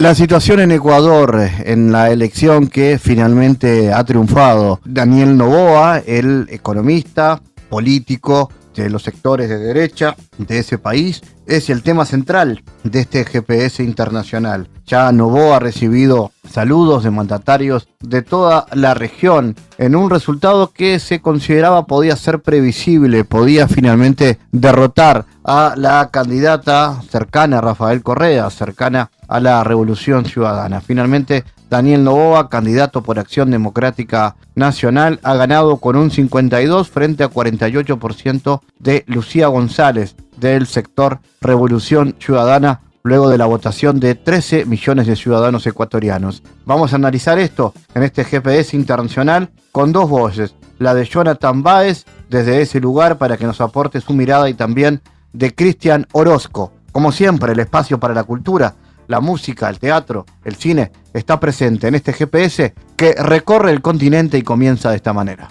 La situación en Ecuador, en la elección que finalmente ha triunfado, Daniel Novoa, el economista, político de los sectores de derecha de ese país, es el tema central de este GPS internacional. Ya Novoa ha recibido saludos de mandatarios de toda la región en un resultado que se consideraba podía ser previsible, podía finalmente derrotar a la candidata cercana a Rafael Correa, cercana a la Revolución Ciudadana. Finalmente, Daniel Novoa, candidato por Acción Democrática Nacional, ha ganado con un 52 frente a 48% de Lucía González del sector Revolución Ciudadana luego de la votación de 13 millones de ciudadanos ecuatorianos. Vamos a analizar esto en este GPS internacional con dos voces, la de Jonathan Baez desde ese lugar para que nos aporte su mirada y también de Cristian Orozco. Como siempre, el espacio para la cultura la música, el teatro, el cine, está presente en este GPS que recorre el continente y comienza de esta manera.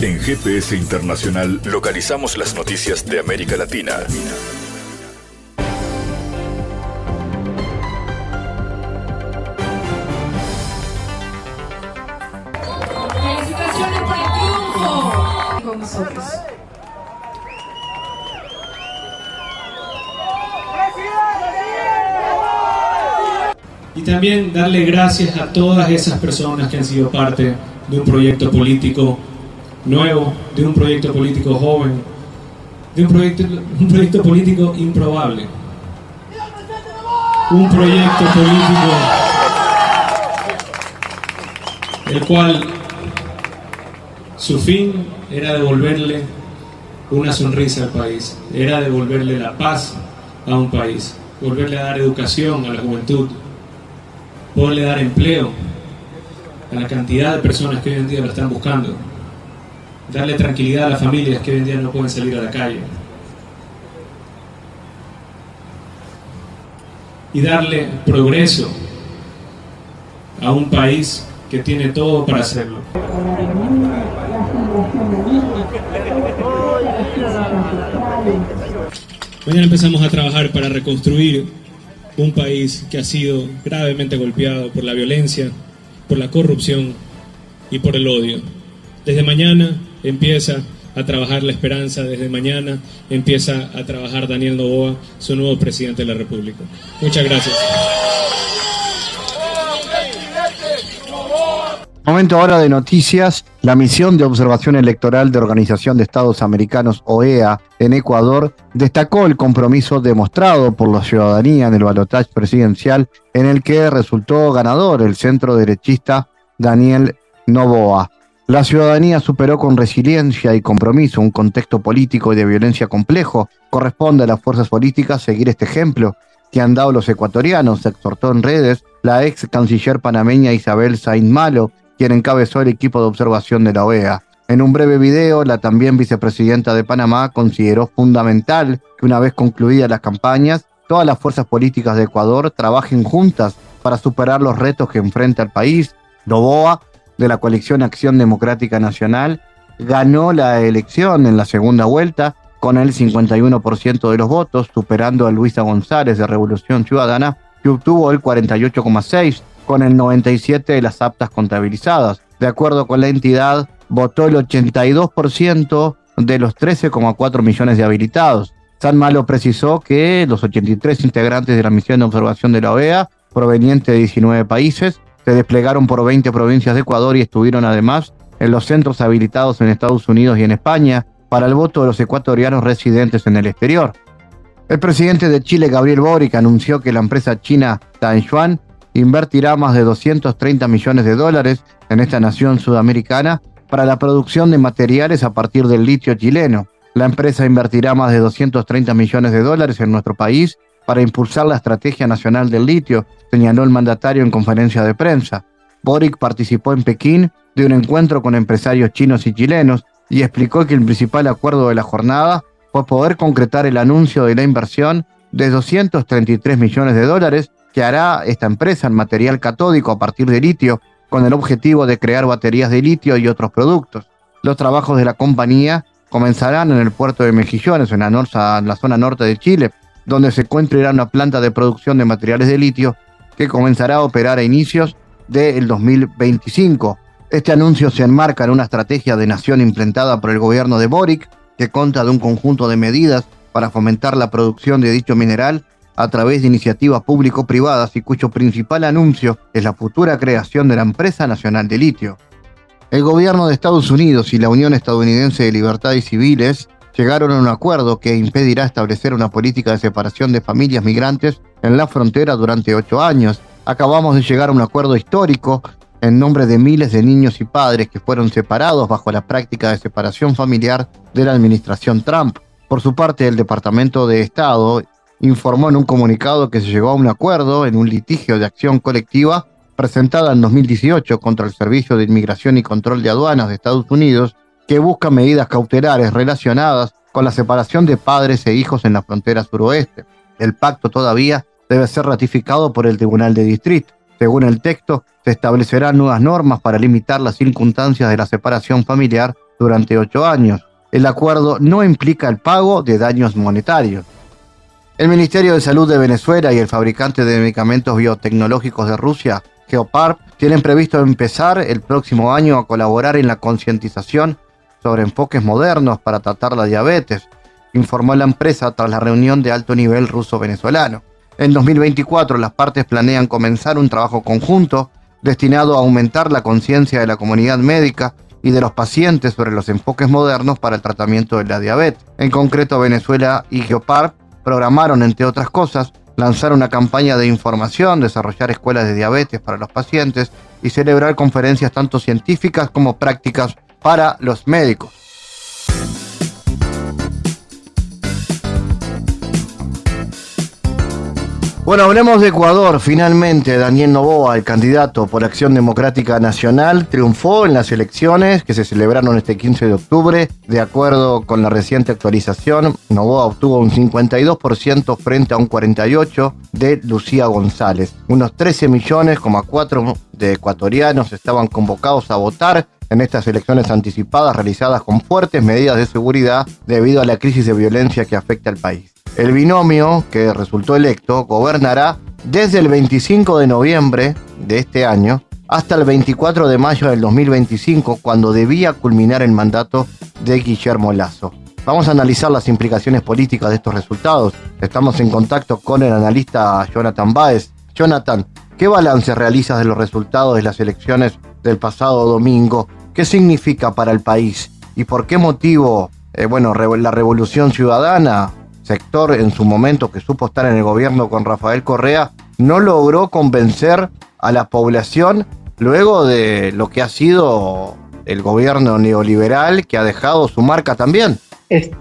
En GPS Internacional localizamos las noticias de América Latina. Felicitaciones por el triunfo con nosotros. También darle gracias a todas esas personas que han sido parte de un proyecto político nuevo, de un proyecto político joven, de un proyecto, un proyecto político improbable. Un proyecto político el cual su fin era devolverle una sonrisa al país, era devolverle la paz a un país, volverle a dar educación a la juventud, poderle dar empleo a la cantidad de personas que hoy en día lo están buscando, darle tranquilidad a las familias que hoy en día no pueden salir a la calle y darle progreso a un país que tiene todo para hacerlo. Mañana empezamos a trabajar para reconstruir un país que ha sido gravemente golpeado por la violencia, por la corrupción y por el odio. Desde mañana empieza a trabajar la esperanza, desde mañana empieza a trabajar Daniel Novoa, su nuevo presidente de la República. Muchas gracias. Momento ahora de noticias. La misión de observación electoral de Organización de Estados Americanos, OEA, en Ecuador, destacó el compromiso demostrado por la ciudadanía en el balotaje presidencial en el que resultó ganador el centro derechista Daniel Novoa. La ciudadanía superó con resiliencia y compromiso un contexto político y de violencia complejo. Corresponde a las fuerzas políticas seguir este ejemplo que han dado los ecuatorianos, exhortó en redes la ex canciller panameña Isabel Saint Malo, quien encabezó el equipo de observación de la OEA. En un breve video, la también vicepresidenta de Panamá consideró fundamental que una vez concluidas las campañas, todas las fuerzas políticas de Ecuador trabajen juntas para superar los retos que enfrenta el país. Novoa, de la coalición Acción Democrática Nacional, ganó la elección en la segunda vuelta con el 51% de los votos, superando a Luisa González de Revolución Ciudadana, que obtuvo el 48,6% con el 97 de las aptas contabilizadas. De acuerdo con la entidad, votó el 82% de los 13,4 millones de habilitados. San Malo precisó que los 83 integrantes de la misión de observación de la OEA, provenientes de 19 países, se desplegaron por 20 provincias de Ecuador y estuvieron además en los centros habilitados en Estados Unidos y en España para el voto de los ecuatorianos residentes en el exterior. El presidente de Chile, Gabriel Boric, anunció que la empresa china Tanshuan invertirá más de 230 millones de dólares en esta nación sudamericana para la producción de materiales a partir del litio chileno. La empresa invertirá más de 230 millones de dólares en nuestro país para impulsar la estrategia nacional del litio, señaló el mandatario en conferencia de prensa. Boric participó en Pekín de un encuentro con empresarios chinos y chilenos y explicó que el principal acuerdo de la jornada fue poder concretar el anuncio de la inversión de 233 millones de dólares que hará esta empresa en material catódico a partir de litio con el objetivo de crear baterías de litio y otros productos. Los trabajos de la compañía comenzarán en el puerto de Mejillones, en la, en la zona norte de Chile, donde se encontrará una planta de producción de materiales de litio que comenzará a operar a inicios del 2025. Este anuncio se enmarca en una estrategia de nación implementada por el gobierno de Boric, que consta de un conjunto de medidas para fomentar la producción de dicho mineral a través de iniciativas público-privadas y cuyo principal anuncio es la futura creación de la Empresa Nacional de Litio. El gobierno de Estados Unidos y la Unión Estadounidense de Libertades Civiles llegaron a un acuerdo que impedirá establecer una política de separación de familias migrantes en la frontera durante ocho años. Acabamos de llegar a un acuerdo histórico en nombre de miles de niños y padres que fueron separados bajo la práctica de separación familiar de la administración Trump. Por su parte, el Departamento de Estado informó en un comunicado que se llegó a un acuerdo en un litigio de acción colectiva presentada en 2018 contra el Servicio de Inmigración y Control de Aduanas de Estados Unidos que busca medidas cautelares relacionadas con la separación de padres e hijos en la frontera suroeste. El pacto todavía debe ser ratificado por el Tribunal de Distrito. Según el texto, se establecerán nuevas normas para limitar las circunstancias de la separación familiar durante ocho años. El acuerdo no implica el pago de daños monetarios. El Ministerio de Salud de Venezuela y el fabricante de medicamentos biotecnológicos de Rusia, Geoparp, tienen previsto empezar el próximo año a colaborar en la concientización sobre enfoques modernos para tratar la diabetes, informó la empresa tras la reunión de alto nivel ruso-venezolano. En 2024 las partes planean comenzar un trabajo conjunto destinado a aumentar la conciencia de la comunidad médica y de los pacientes sobre los enfoques modernos para el tratamiento de la diabetes. En concreto, Venezuela y Geopar programaron, entre otras cosas, lanzar una campaña de información, desarrollar escuelas de diabetes para los pacientes y celebrar conferencias tanto científicas como prácticas para los médicos. Bueno, hablemos de Ecuador. Finalmente, Daniel Novoa, el candidato por Acción Democrática Nacional, triunfó en las elecciones que se celebraron este 15 de octubre. De acuerdo con la reciente actualización, Novoa obtuvo un 52% frente a un 48% de Lucía González. Unos 13 millones, de ecuatorianos estaban convocados a votar en estas elecciones anticipadas realizadas con fuertes medidas de seguridad debido a la crisis de violencia que afecta al país. El binomio que resultó electo gobernará desde el 25 de noviembre de este año hasta el 24 de mayo del 2025, cuando debía culminar el mandato de Guillermo Lazo. Vamos a analizar las implicaciones políticas de estos resultados. Estamos en contacto con el analista Jonathan Baez. Jonathan, ¿qué balance realizas de los resultados de las elecciones del pasado domingo? ¿Qué significa para el país? ¿Y por qué motivo, eh, bueno, la revolución ciudadana sector en su momento que supo estar en el gobierno con Rafael Correa, no logró convencer a la población luego de lo que ha sido el gobierno neoliberal que ha dejado su marca también.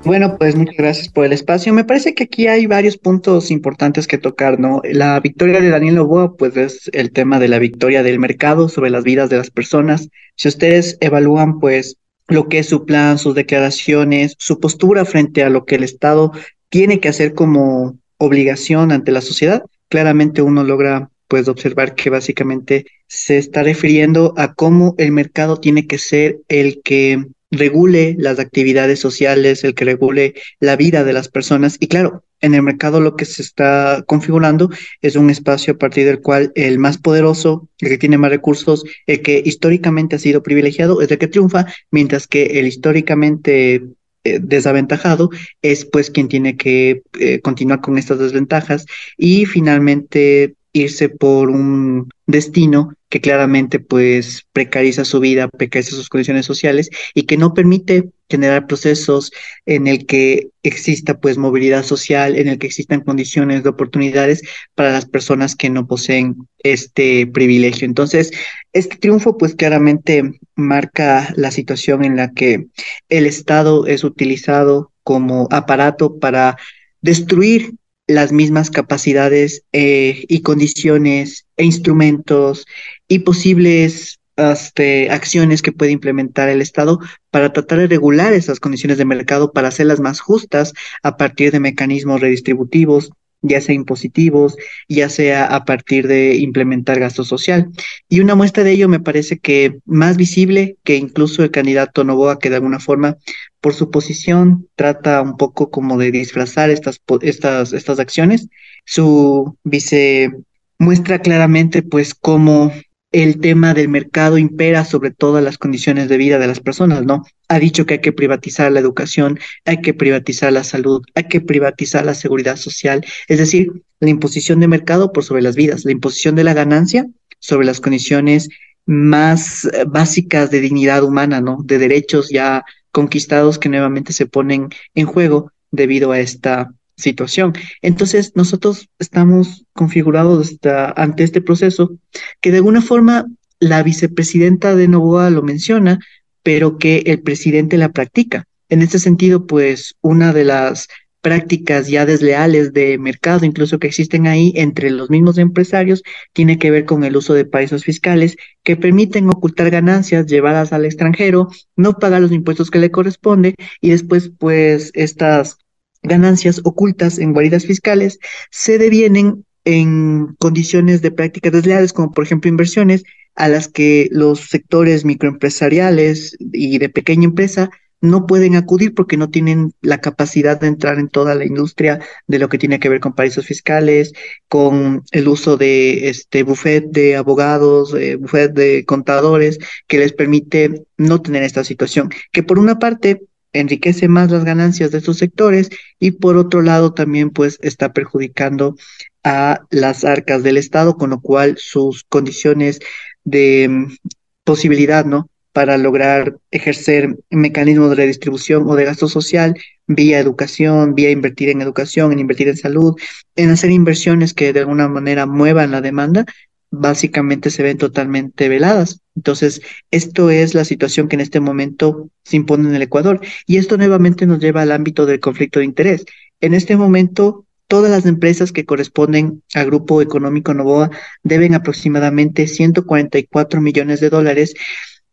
Bueno, pues muchas gracias por el espacio. Me parece que aquí hay varios puntos importantes que tocar, ¿no? La victoria de Daniel Novoa, pues es el tema de la victoria del mercado sobre las vidas de las personas. Si ustedes evalúan, pues, lo que es su plan, sus declaraciones, su postura frente a lo que el Estado tiene que hacer como obligación ante la sociedad, claramente uno logra pues observar que básicamente se está refiriendo a cómo el mercado tiene que ser el que regule las actividades sociales, el que regule la vida de las personas. Y claro, en el mercado lo que se está configurando es un espacio a partir del cual el más poderoso, el que tiene más recursos, el que históricamente ha sido privilegiado, es el que triunfa, mientras que el históricamente eh, desaventajado es pues quien tiene que eh, continuar con estas desventajas y finalmente irse por un destino que claramente pues precariza su vida, precariza sus condiciones sociales y que no permite generar procesos en el que exista pues movilidad social, en el que existan condiciones de oportunidades para las personas que no poseen este privilegio. Entonces, este triunfo pues claramente marca la situación en la que el Estado es utilizado como aparato para destruir las mismas capacidades eh, y condiciones e instrumentos y posibles este, acciones que puede implementar el Estado para tratar de regular esas condiciones de mercado, para hacerlas más justas a partir de mecanismos redistributivos, ya sea impositivos, ya sea a partir de implementar gasto social. Y una muestra de ello me parece que más visible que incluso el candidato Novoa, que de alguna forma, por su posición, trata un poco como de disfrazar estas, estas, estas acciones. Su vice muestra claramente pues cómo el tema del mercado impera sobre todas las condiciones de vida de las personas, ¿no? Ha dicho que hay que privatizar la educación, hay que privatizar la salud, hay que privatizar la seguridad social, es decir, la imposición de mercado por sobre las vidas, la imposición de la ganancia sobre las condiciones más eh, básicas de dignidad humana, ¿no? De derechos ya conquistados que nuevamente se ponen en juego debido a esta situación. Entonces, nosotros estamos configurados ante este proceso que de alguna forma la vicepresidenta de Novoa lo menciona, pero que el presidente la practica. En este sentido, pues una de las prácticas ya desleales de mercado, incluso que existen ahí entre los mismos empresarios, tiene que ver con el uso de paraísos fiscales que permiten ocultar ganancias llevadas al extranjero, no pagar los impuestos que le corresponde y después, pues, estas ganancias ocultas en guaridas fiscales se devienen en condiciones de prácticas desleales, como por ejemplo inversiones a las que los sectores microempresariales y de pequeña empresa no pueden acudir porque no tienen la capacidad de entrar en toda la industria de lo que tiene que ver con paraísos fiscales, con el uso de este buffet de abogados, eh, buffet de contadores, que les permite no tener esta situación. Que por una parte enriquece más las ganancias de estos sectores y por otro lado también pues está perjudicando a las arcas del Estado, con lo cual sus condiciones de mm, posibilidad, ¿no? Para lograr ejercer mecanismos de redistribución o de gasto social vía educación, vía invertir en educación, en invertir en salud, en hacer inversiones que de alguna manera muevan la demanda, básicamente se ven totalmente veladas. Entonces, esto es la situación que en este momento se impone en el Ecuador. Y esto nuevamente nos lleva al ámbito del conflicto de interés. En este momento, todas las empresas que corresponden al Grupo Económico Novoa deben aproximadamente 144 millones de dólares.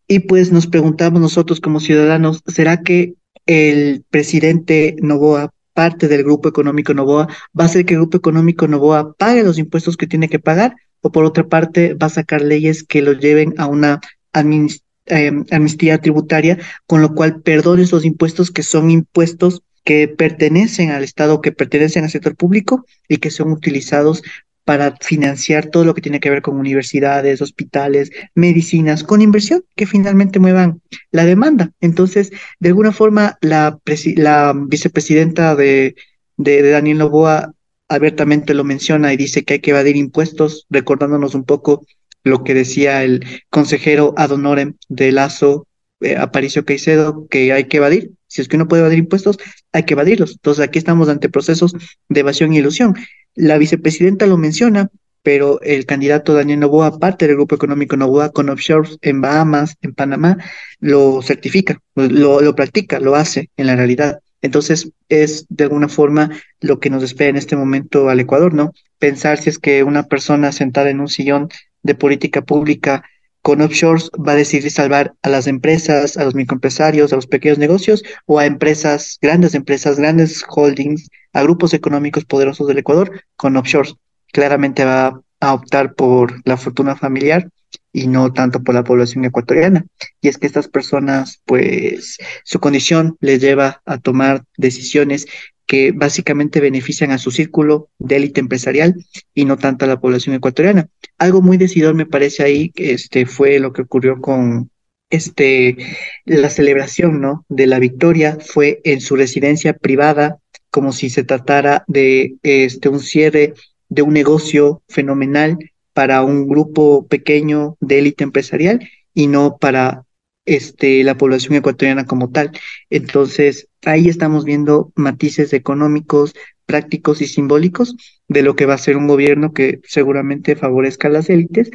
Y pues nos preguntamos nosotros como ciudadanos, ¿será que el presidente Novoa parte del Grupo Económico Novoa, va a hacer que el Grupo Económico Novoa pague los impuestos que tiene que pagar o por otra parte va a sacar leyes que lo lleven a una em, amnistía tributaria, con lo cual perdone esos impuestos que son impuestos que pertenecen al Estado, que pertenecen al sector público y que son utilizados para financiar todo lo que tiene que ver con universidades, hospitales, medicinas, con inversión que finalmente muevan la demanda. Entonces, de alguna forma, la, la vicepresidenta de, de, de Daniel Novoa abiertamente lo menciona y dice que hay que evadir impuestos, recordándonos un poco lo que decía el consejero ad honorem de Lazo, eh, Aparicio Caicedo, que hay que evadir. Si es que uno puede evadir impuestos, hay que evadirlos. Entonces aquí estamos ante procesos de evasión y ilusión. La vicepresidenta lo menciona, pero el candidato Daniel Novoa, parte del Grupo Económico Novoa, con offshores en Bahamas, en Panamá, lo certifica, lo, lo practica, lo hace en la realidad. Entonces, es de alguna forma lo que nos espera en este momento al Ecuador, ¿no? Pensar si es que una persona sentada en un sillón de política pública con offshores va a decidir salvar a las empresas, a los microempresarios, a los pequeños negocios o a empresas, grandes empresas, grandes holdings, a grupos económicos poderosos del Ecuador con offshores. Claramente va a optar por la fortuna familiar y no tanto por la población ecuatoriana. Y es que estas personas, pues su condición les lleva a tomar decisiones que básicamente benefician a su círculo de élite empresarial y no tanto a la población ecuatoriana. Algo muy decidor me parece ahí, este fue lo que ocurrió con este la celebración, ¿no? de la victoria fue en su residencia privada, como si se tratara de este un cierre de un negocio fenomenal para un grupo pequeño de élite empresarial y no para este, la población ecuatoriana como tal. Entonces, ahí estamos viendo matices económicos, prácticos y simbólicos de lo que va a ser un gobierno que seguramente favorezca a las élites,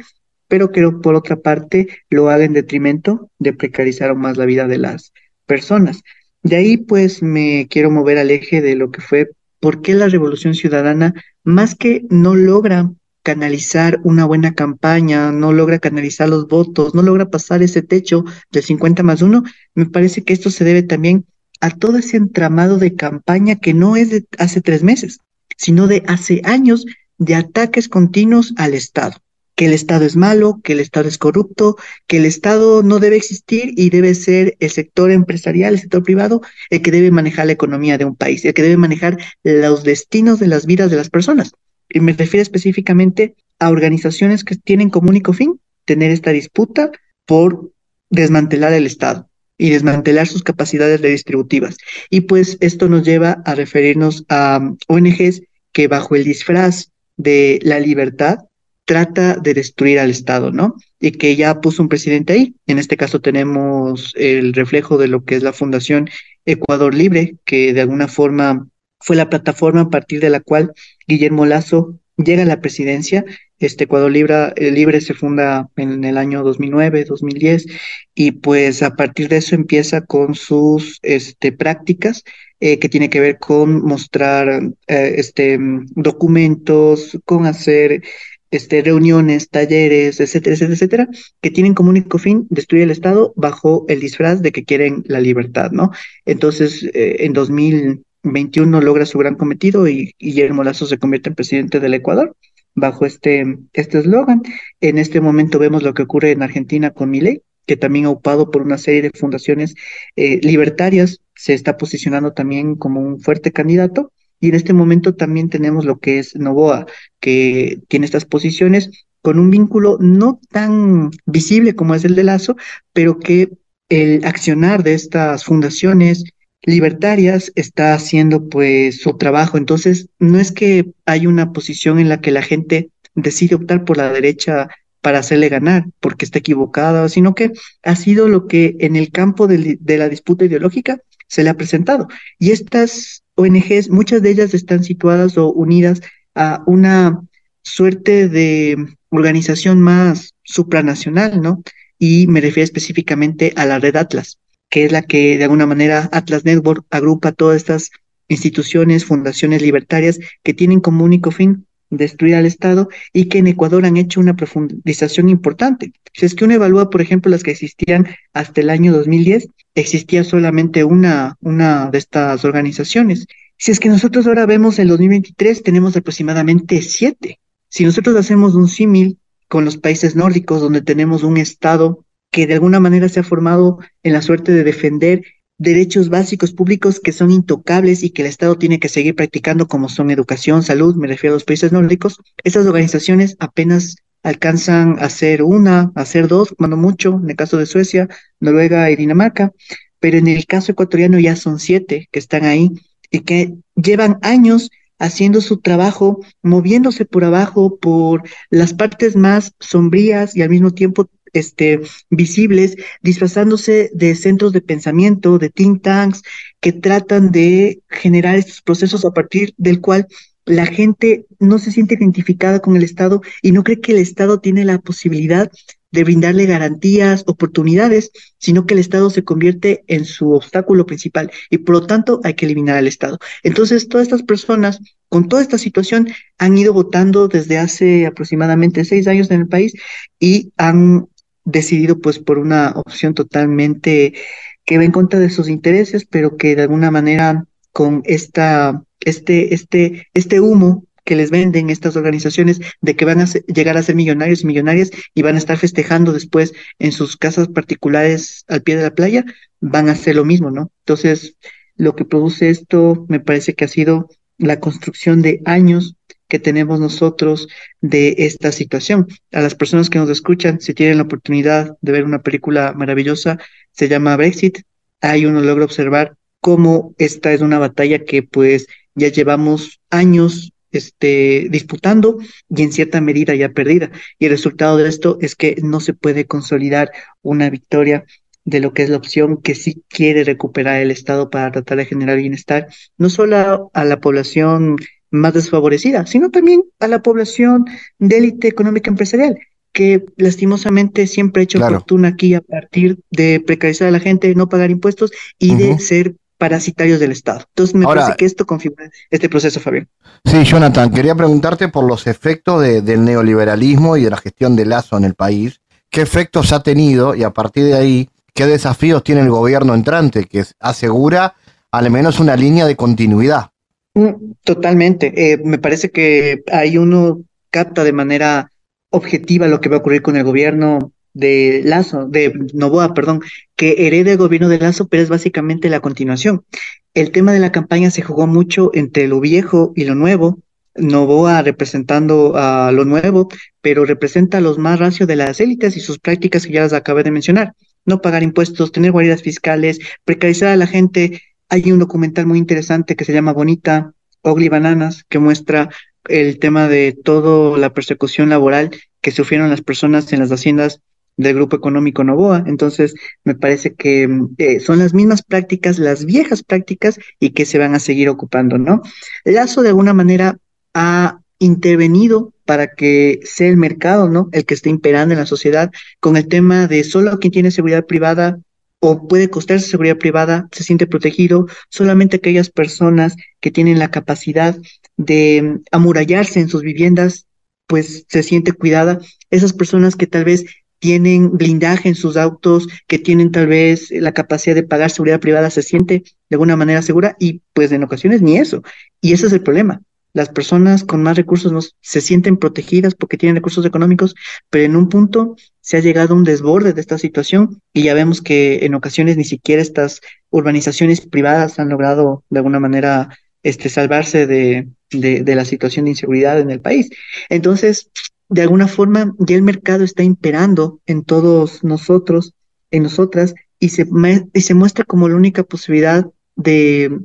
pero que por otra parte lo haga en detrimento de precarizar aún más la vida de las personas. De ahí pues me quiero mover al eje de lo que fue por qué la revolución ciudadana, más que no logra canalizar una buena campaña, no logra canalizar los votos, no logra pasar ese techo del 50 más 1, me parece que esto se debe también a todo ese entramado de campaña que no es de hace tres meses, sino de hace años de ataques continuos al Estado que el Estado es malo, que el Estado es corrupto, que el Estado no debe existir y debe ser el sector empresarial, el sector privado, el que debe manejar la economía de un país, el que debe manejar los destinos de las vidas de las personas. Y me refiero específicamente a organizaciones que tienen como único fin tener esta disputa por desmantelar el Estado y desmantelar sus capacidades redistributivas. Y pues esto nos lleva a referirnos a ONGs que bajo el disfraz de la libertad trata de destruir al Estado, ¿no? Y que ya puso un presidente ahí. En este caso tenemos el reflejo de lo que es la Fundación Ecuador Libre, que de alguna forma fue la plataforma a partir de la cual Guillermo Lazo llega a la presidencia. Este Ecuador Libre, eh, Libre se funda en el año 2009, 2010, y pues a partir de eso empieza con sus este, prácticas eh, que tiene que ver con mostrar eh, este, documentos, con hacer este, reuniones, talleres, etcétera, etcétera, etcétera, que tienen como único fin destruir el Estado bajo el disfraz de que quieren la libertad, ¿no? Entonces, en 2021 logra su gran cometido y Guillermo Lazo se convierte en presidente del Ecuador bajo este este eslogan. en este momento vemos lo que ocurre en Argentina con Milei, que también ha ocupado por una serie de fundaciones eh, libertarias, se está posicionando también como un fuerte candidato y en este momento también tenemos lo que es Novoa, que tiene estas posiciones con un vínculo no tan visible como es el de Lazo, pero que el accionar de estas fundaciones libertarias está haciendo pues su trabajo. Entonces, no es que hay una posición en la que la gente decide optar por la derecha para hacerle ganar porque está equivocada, sino que ha sido lo que en el campo de, de la disputa ideológica se le ha presentado. Y estas ONGs, muchas de ellas están situadas o unidas a una suerte de organización más supranacional, ¿no? Y me refiero específicamente a la red Atlas, que es la que de alguna manera Atlas Network agrupa todas estas instituciones, fundaciones libertarias que tienen como único fin destruir al Estado y que en Ecuador han hecho una profundización importante. Si es que uno evalúa, por ejemplo, las que existían hasta el año 2010, existía solamente una, una de estas organizaciones. Si es que nosotros ahora vemos el 2023, tenemos aproximadamente siete. Si nosotros hacemos un símil con los países nórdicos, donde tenemos un Estado que de alguna manera se ha formado en la suerte de defender derechos básicos públicos que son intocables y que el Estado tiene que seguir practicando como son educación, salud, me refiero a los países nórdicos, esas organizaciones apenas alcanzan a ser una, a ser dos, cuando mucho, en el caso de Suecia, Noruega y Dinamarca, pero en el caso ecuatoriano ya son siete que están ahí y que llevan años haciendo su trabajo, moviéndose por abajo, por las partes más sombrías y al mismo tiempo este, visibles, disfrazándose de centros de pensamiento, de think tanks, que tratan de generar estos procesos a partir del cual la gente no se siente identificada con el Estado y no cree que el Estado tiene la posibilidad de brindarle garantías, oportunidades, sino que el Estado se convierte en su obstáculo principal y por lo tanto hay que eliminar al Estado. Entonces, todas estas personas con toda esta situación han ido votando desde hace aproximadamente seis años en el país y han decidido pues por una opción totalmente que va en contra de sus intereses, pero que de alguna manera con esta, este, este, este humo que les venden estas organizaciones de que van a llegar a ser millonarios y millonarias y van a estar festejando después en sus casas particulares al pie de la playa, van a hacer lo mismo, ¿no? Entonces, lo que produce esto me parece que ha sido la construcción de años que tenemos nosotros de esta situación. A las personas que nos escuchan, si tienen la oportunidad de ver una película maravillosa, se llama Brexit, ahí uno logra observar cómo esta es una batalla que pues ya llevamos años este, disputando y en cierta medida ya perdida. Y el resultado de esto es que no se puede consolidar una victoria de lo que es la opción que sí quiere recuperar el Estado para tratar de generar bienestar, no solo a la población más desfavorecida, sino también a la población de élite económica empresarial, que lastimosamente siempre ha hecho fortuna aquí a partir de precarizar a la gente, no pagar impuestos y de ser parasitarios del Estado. Entonces me Ahora- parece que esto configura este proceso, Fabián. Sí, Jonathan, quería preguntarte por los efectos de- del neoliberalismo y de la gestión de Lazo en el país. ¿Qué efectos ha tenido y a partir de ahí, qué desafíos tiene el gobierno entrante que asegura al menos una línea de continuidad? Mm, Totalmente. Eh, me parece que ahí uno capta de manera objetiva lo que va a ocurrir con el gobierno de Lazo, de Novoa, perdón, que hereda el gobierno de Lazo, pero es básicamente la continuación. El tema de la campaña se jugó mucho entre lo viejo y lo nuevo. Novoa representando a lo nuevo, pero representa a los más rancios de las élites y sus prácticas que ya las acabé de mencionar. No pagar impuestos, tener guaridas fiscales, precarizar a la gente. Hay un documental muy interesante que se llama Bonita, Ugly Bananas, que muestra el tema de toda la persecución laboral que sufrieron las personas en las haciendas del grupo económico Novoa. Entonces, me parece que eh, son las mismas prácticas, las viejas prácticas, y que se van a seguir ocupando, ¿no? Lazo, de alguna manera, ha intervenido para que sea el mercado, ¿no? El que esté imperando en la sociedad con el tema de solo quien tiene seguridad privada o puede costarse seguridad privada se siente protegido, solamente aquellas personas que tienen la capacidad de mm, amurallarse en sus viviendas, pues se siente cuidada. Esas personas que tal vez tienen blindaje en sus autos, que tienen tal vez la capacidad de pagar seguridad privada, se siente de alguna manera segura y pues en ocasiones ni eso. Y ese es el problema. Las personas con más recursos se sienten protegidas porque tienen recursos económicos, pero en un punto se ha llegado a un desborde de esta situación y ya vemos que en ocasiones ni siquiera estas urbanizaciones privadas han logrado de alguna manera este, salvarse de, de, la situación de inseguridad en el país. Entonces, de alguna forma, ya el mercado está imperando en todos nosotros, en nosotras, y se, y se muestra como la única posibilidad de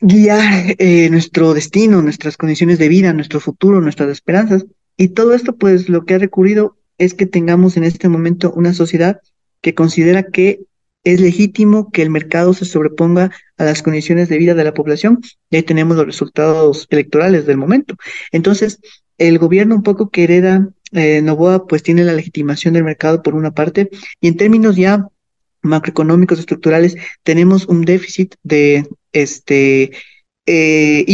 guiar eh, nuestro destino, nuestras condiciones de vida, nuestro futuro, nuestras esperanzas. Y todo esto, pues, lo que ha recurrido es que tengamos en este momento una sociedad que considera que es legítimo que el mercado se sobreponga a las condiciones de vida de la población. Y ahí tenemos los resultados electorales del momento. Entonces, el gobierno un poco que hereda eh, Novoa, pues tiene la legitimación del mercado por una parte, y en términos ya macroeconómicos estructurales, tenemos un déficit de este eh,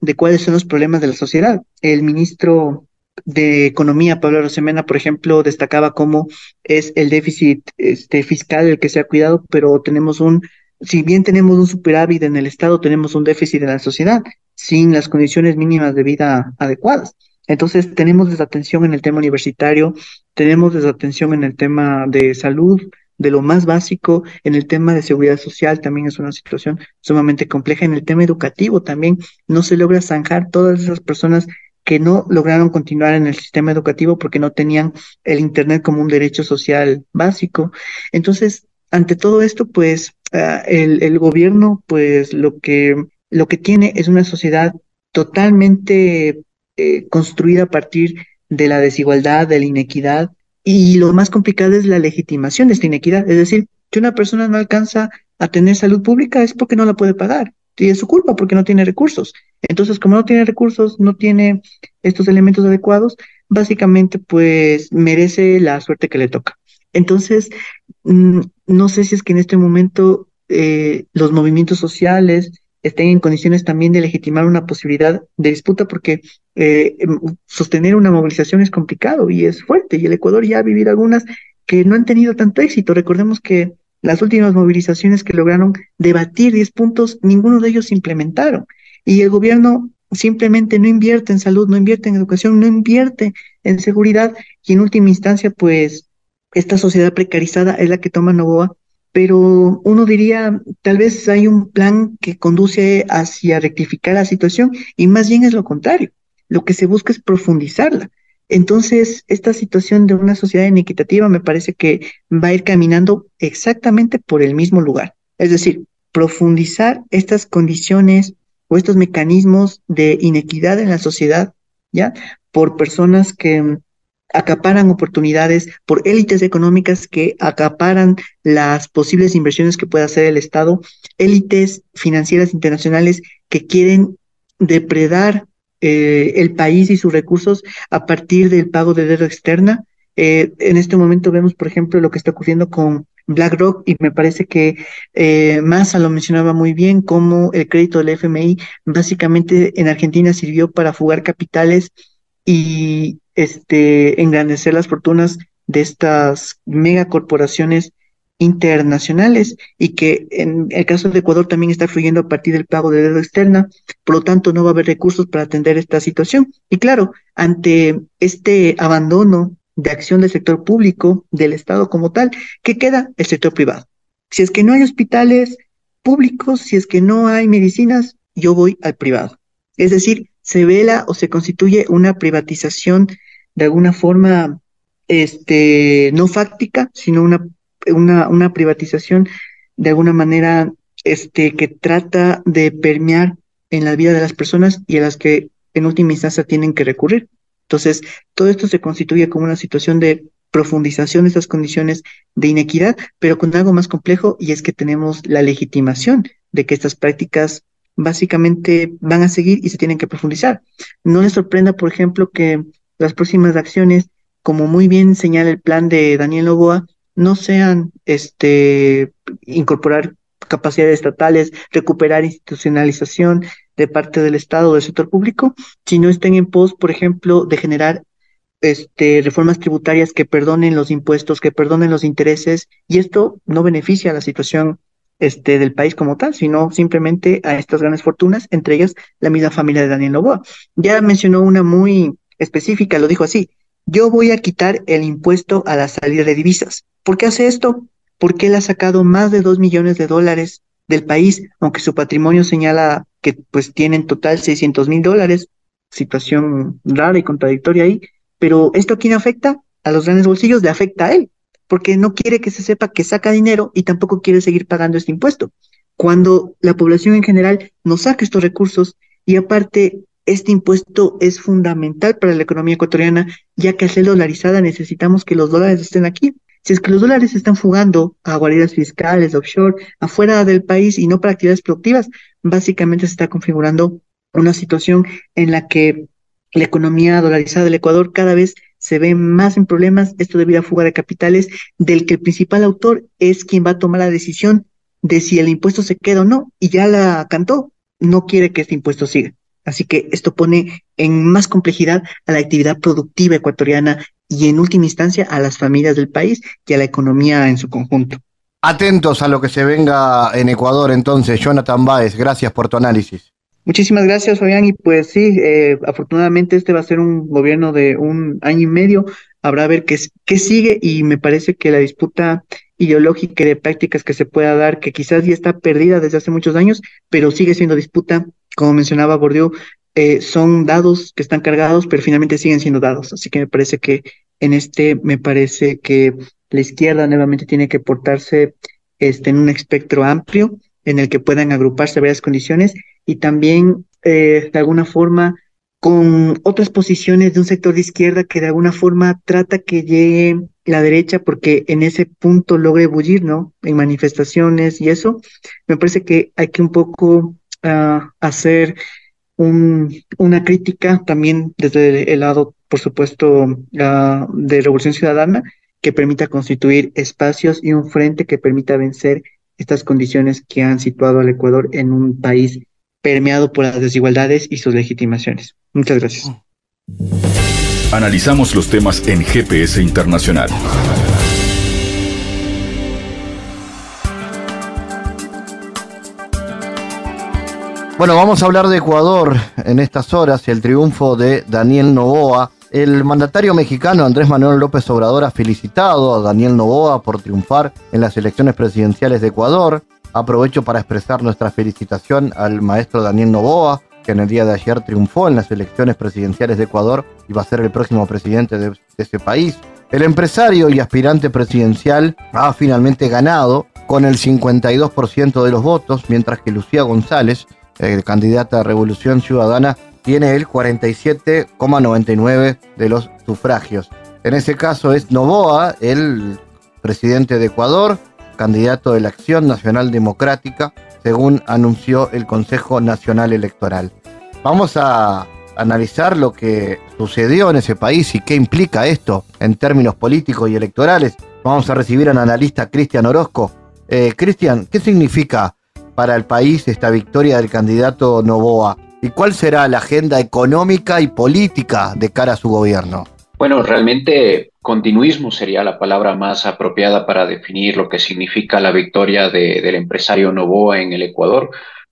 de cuáles son los problemas de la sociedad. El ministro de Economía, Pablo Rosemena, por ejemplo, destacaba cómo es el déficit este, fiscal el que se ha cuidado, pero tenemos un, si bien tenemos un superávit en el Estado, tenemos un déficit en la sociedad, sin las condiciones mínimas de vida adecuadas. Entonces, tenemos desatención en el tema universitario, tenemos desatención en el tema de salud, de lo más básico, en el tema de seguridad social también es una situación sumamente compleja, en el tema educativo también no se logra zanjar todas esas personas que no lograron continuar en el sistema educativo porque no tenían el Internet como un derecho social básico. Entonces, ante todo esto, pues uh, el, el, gobierno, pues lo que, lo que tiene es una sociedad totalmente eh, construida a partir de la desigualdad, de la inequidad, y lo más complicado es la legitimación de esta inequidad. Es decir, que una persona no alcanza a tener salud pública es porque no la puede pagar. Y es su culpa porque no tiene recursos. Entonces, como no tiene recursos, no tiene estos elementos adecuados, básicamente pues merece la suerte que le toca. Entonces, mmm, no sé si es que en este momento eh, los movimientos sociales estén en condiciones también de legitimar una posibilidad de disputa porque eh, sostener una movilización es complicado y es fuerte y el Ecuador ya ha vivido algunas que no han tenido tanto éxito. Recordemos que las últimas movilizaciones que lograron debatir 10 puntos, ninguno de ellos se implementaron. Y el gobierno simplemente no invierte en salud, no invierte en educación, no invierte en seguridad y en última instancia, pues esta sociedad precarizada es la que toma Novoa, pero uno diría, tal vez hay un plan que conduce hacia rectificar la situación y más bien es lo contrario. Lo que se busca es profundizarla. Entonces, esta situación de una sociedad inequitativa me parece que va a ir caminando exactamente por el mismo lugar. Es decir, profundizar estas condiciones o estos mecanismos de inequidad en la sociedad, ¿ya? Por personas que acaparan oportunidades, por élites económicas que acaparan las posibles inversiones que pueda hacer el Estado, élites financieras internacionales que quieren depredar eh, el país y sus recursos a partir del pago de deuda externa. Eh, en este momento vemos, por ejemplo, lo que está ocurriendo con BlackRock y me parece que eh, Massa lo mencionaba muy bien, como el crédito del FMI básicamente en Argentina sirvió para fugar capitales y este, engrandecer las fortunas de estas megacorporaciones internacionales y que en el caso de Ecuador también está fluyendo a partir del pago de deuda externa, por lo tanto no va a haber recursos para atender esta situación. Y claro, ante este abandono de acción del sector público, del Estado como tal, ¿qué queda? El sector privado. Si es que no hay hospitales públicos, si es que no hay medicinas, yo voy al privado. Es decir, se vela o se constituye una privatización de alguna forma este, no fáctica, sino una una, una privatización de alguna manera este, que trata de permear en la vida de las personas y a las que en última instancia tienen que recurrir. Entonces, todo esto se constituye como una situación de profundización de estas condiciones de inequidad, pero con algo más complejo y es que tenemos la legitimación de que estas prácticas básicamente van a seguir y se tienen que profundizar. No les sorprenda, por ejemplo, que las próximas acciones, como muy bien señala el plan de Daniel Novoa, no sean este incorporar capacidades estatales, recuperar institucionalización de parte del Estado del sector público, sino estén en pos, por ejemplo, de generar este, reformas tributarias que perdonen los impuestos, que perdonen los intereses, y esto no beneficia a la situación este, del país como tal, sino simplemente a estas grandes fortunas, entre ellas la misma familia de Daniel Novoa. Ya mencionó una muy específica, lo dijo así, yo voy a quitar el impuesto a la salida de divisas. ¿Por qué hace esto? Porque él ha sacado más de dos millones de dólares del país, aunque su patrimonio señala que pues tiene en total 600 mil dólares, situación rara y contradictoria ahí, pero ¿esto a quién afecta? A los grandes bolsillos le afecta a él, porque no quiere que se sepa que saca dinero y tampoco quiere seguir pagando este impuesto. Cuando la población en general no saca estos recursos y aparte este impuesto es fundamental para la economía ecuatoriana, ya que al ser dolarizada necesitamos que los dólares estén aquí. Si es que los dólares están fugando a guaridas fiscales, offshore, afuera del país y no para actividades productivas, básicamente se está configurando una situación en la que la economía dolarizada del Ecuador cada vez se ve más en problemas, esto debido a fuga de capitales, del que el principal autor es quien va a tomar la decisión de si el impuesto se queda o no, y ya la cantó, no quiere que este impuesto siga. Así que esto pone en más complejidad a la actividad productiva ecuatoriana y en última instancia a las familias del país y a la economía en su conjunto. Atentos a lo que se venga en Ecuador entonces. Jonathan Baez, gracias por tu análisis. Muchísimas gracias, Fabián. Y pues sí, eh, afortunadamente este va a ser un gobierno de un año y medio. Habrá a ver qué, qué sigue y me parece que la disputa ideológica y de prácticas que se pueda dar, que quizás ya está perdida desde hace muchos años, pero sigue siendo disputa, como mencionaba Bordeaux, eh, son dados que están cargados, pero finalmente siguen siendo dados. Así que me parece que en este, me parece que la izquierda nuevamente tiene que portarse este, en un espectro amplio en el que puedan agruparse varias condiciones y también eh, de alguna forma con otras posiciones de un sector de izquierda que de alguna forma trata que llegue la derecha porque en ese punto logre bullir, ¿no? En manifestaciones y eso. Me parece que hay que un poco uh, hacer un, una crítica también desde el lado, por supuesto, uh, de Revolución Ciudadana, que permita constituir espacios y un frente que permita vencer estas condiciones que han situado al Ecuador en un país permeado por las desigualdades y sus legitimaciones. Muchas gracias. Analizamos los temas en GPS Internacional. Bueno, vamos a hablar de Ecuador en estas horas y el triunfo de Daniel Novoa. El mandatario mexicano Andrés Manuel López Obrador ha felicitado a Daniel Novoa por triunfar en las elecciones presidenciales de Ecuador. Aprovecho para expresar nuestra felicitación al maestro Daniel Novoa, que en el día de ayer triunfó en las elecciones presidenciales de Ecuador y va a ser el próximo presidente de, ese país. El empresario y aspirante presidencial ha finalmente ganado con el 52% de los votos, mientras que Lucía González, eh, candidata a Revolución Ciudadana, tiene el 47,99% de los sufragios. En ese caso es Novoa, el presidente de Ecuador, candidato de la Acción Nacional Democrática, según anunció el Consejo Nacional Electoral. Vamos a analizar lo que sucedió en ese país y qué implica esto en términos políticos y electorales. Vamos a recibir al analista Cristian Orozco. Eh, Cristian, ¿qué significa para el país esta victoria del candidato Novoa? ¿Y cuál será la agenda económica y política de cara a su gobierno? Bueno, realmente continuismo sería la palabra más apropiada para definir lo que significa la victoria del empresario Novoa en el Ecuador.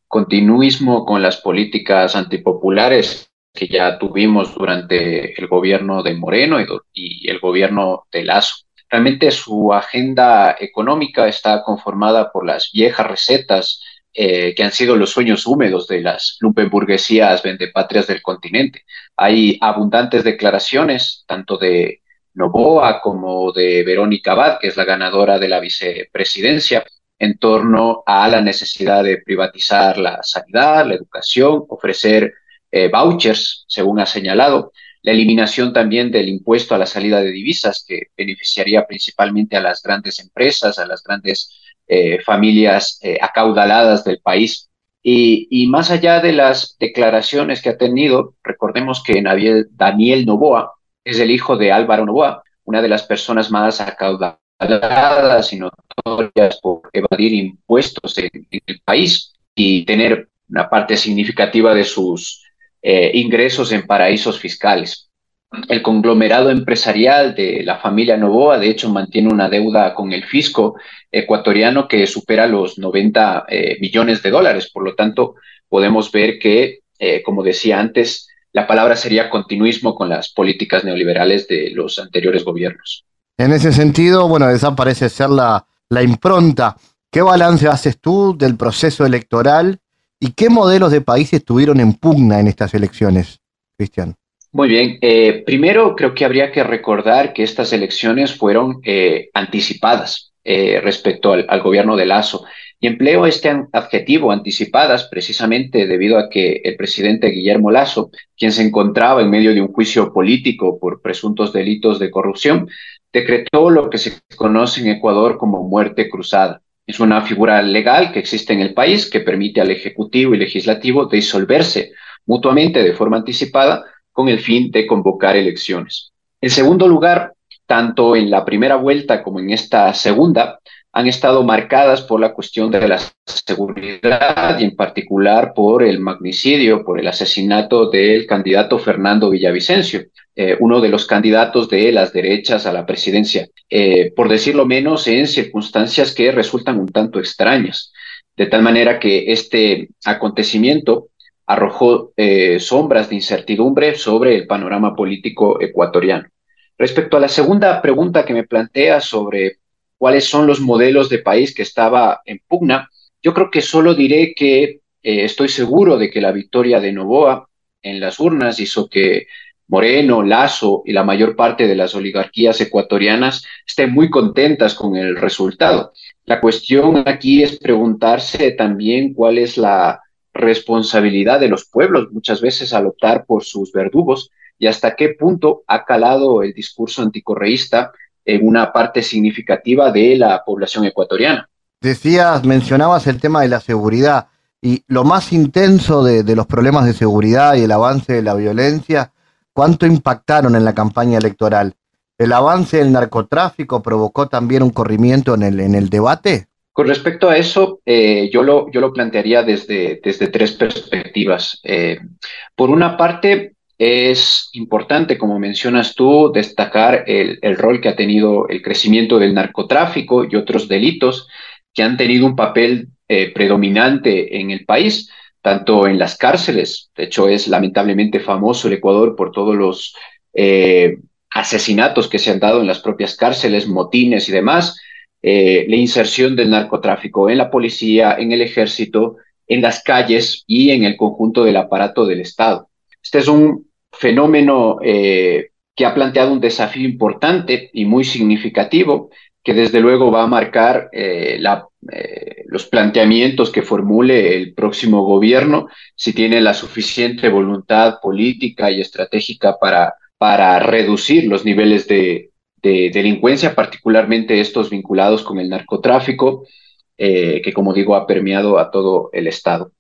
Continuismo con las políticas antipopulares que ya tuvimos durante el gobierno de Moreno y el gobierno de Lazo. Realmente su agenda económica está conformada por las viejas recetas eh, que han sido los sueños húmedos de las lumpenburguesías vendepatrias del continente. Hay abundantes declaraciones, tanto de Novoa como de Verónica Abad, que es la ganadora de la vicepresidencia, en torno a la necesidad de privatizar la sanidad, la educación, ofrecer eh, vouchers, según ha señalado, la eliminación también del impuesto a la salida de divisas, que beneficiaría principalmente a las grandes empresas, a las grandes eh, familias eh, acaudaladas del país. Y, más allá de las declaraciones que ha tenido, recordemos que Daniel Novoa es el hijo de Álvaro Novoa, una de las personas más acaudaladas y notorias por evadir impuestos en el país y tener una parte significativa de sus eh, ingresos en paraísos fiscales. El conglomerado empresarial de la familia Novoa, de hecho, mantiene una deuda con el fisco ecuatoriano que supera los 90 eh, millones de dólares. Por lo tanto, podemos ver que, eh, como decía antes, la palabra sería continuismo con las políticas neoliberales de los anteriores gobiernos. En ese sentido, bueno, esa parece ser la, la impronta. ¿Qué balance haces tú del proceso electoral ¿Y qué modelos de país estuvieron en pugna en estas elecciones, Cristian? Muy bien. Eh, primero, creo que habría que recordar que estas elecciones fueron eh, anticipadas eh, respecto al, al, gobierno de Lazo. Y empleo este adjetivo, anticipadas, precisamente debido a que el presidente Guillermo Lazo, quien se encontraba en medio de un juicio político por presuntos delitos de corrupción, decretó lo que se conoce en Ecuador como muerte cruzada. Es una figura legal que existe en el país que permite al Ejecutivo y Legislativo disolverse mutuamente de forma anticipada con el fin de convocar elecciones. En segundo lugar, tanto en la primera vuelta como en esta segunda, han estado marcadas por la cuestión de la seguridad y en particular por el magnicidio, por el asesinato del candidato Fernando Villavicencio, eh, uno de los candidatos de las derechas a la presidencia, eh, por decirlo menos, en circunstancias que resultan un tanto extrañas, de tal manera que este acontecimiento arrojó eh, sombras de incertidumbre sobre el panorama político ecuatoriano. Respecto a la segunda pregunta que me plantea sobre cuáles son los modelos de país que estaba en pugna, yo creo que solo diré que estoy seguro de que la victoria de Novoa en las urnas hizo que Moreno, Lazo y la mayor parte de las oligarquías ecuatorianas estén muy contentas con el resultado. La cuestión aquí es preguntarse también cuál es la responsabilidad de los pueblos muchas veces al optar por sus verdugos y hasta qué punto ha calado el discurso anticorreísta en una parte significativa de la población ecuatoriana. Decías, mencionabas el tema de la seguridad y lo más intenso de, los problemas de seguridad y el avance de la violencia ¿Cuánto impactaron en la campaña electoral? ¿El avance del narcotráfico provocó también un corrimiento en el, en el debate? Con respecto a eso, eh, yo, lo, yo lo plantearía desde, desde tres perspectivas. Eh, por una parte, es importante, como mencionas tú, destacar el, el, rol que ha tenido el crecimiento del narcotráfico y otros delitos que han tenido un papel eh, predominante en el país tanto en las cárceles, de hecho es lamentablemente famoso el Ecuador por todos los eh, asesinatos que se han dado en las propias cárceles, motines y demás, eh, la inserción del narcotráfico en la policía, en el ejército, en las calles y en el conjunto del aparato del Estado. Este es un fenómeno eh, que ha planteado un desafío importante y muy significativo que desde luego va a marcar eh, los planteamientos que formule el próximo gobierno, si tiene la suficiente voluntad política y estratégica para, para reducir los niveles de, delincuencia, particularmente estos vinculados con el narcotráfico, eh, que como digo ha permeado a todo el Estado.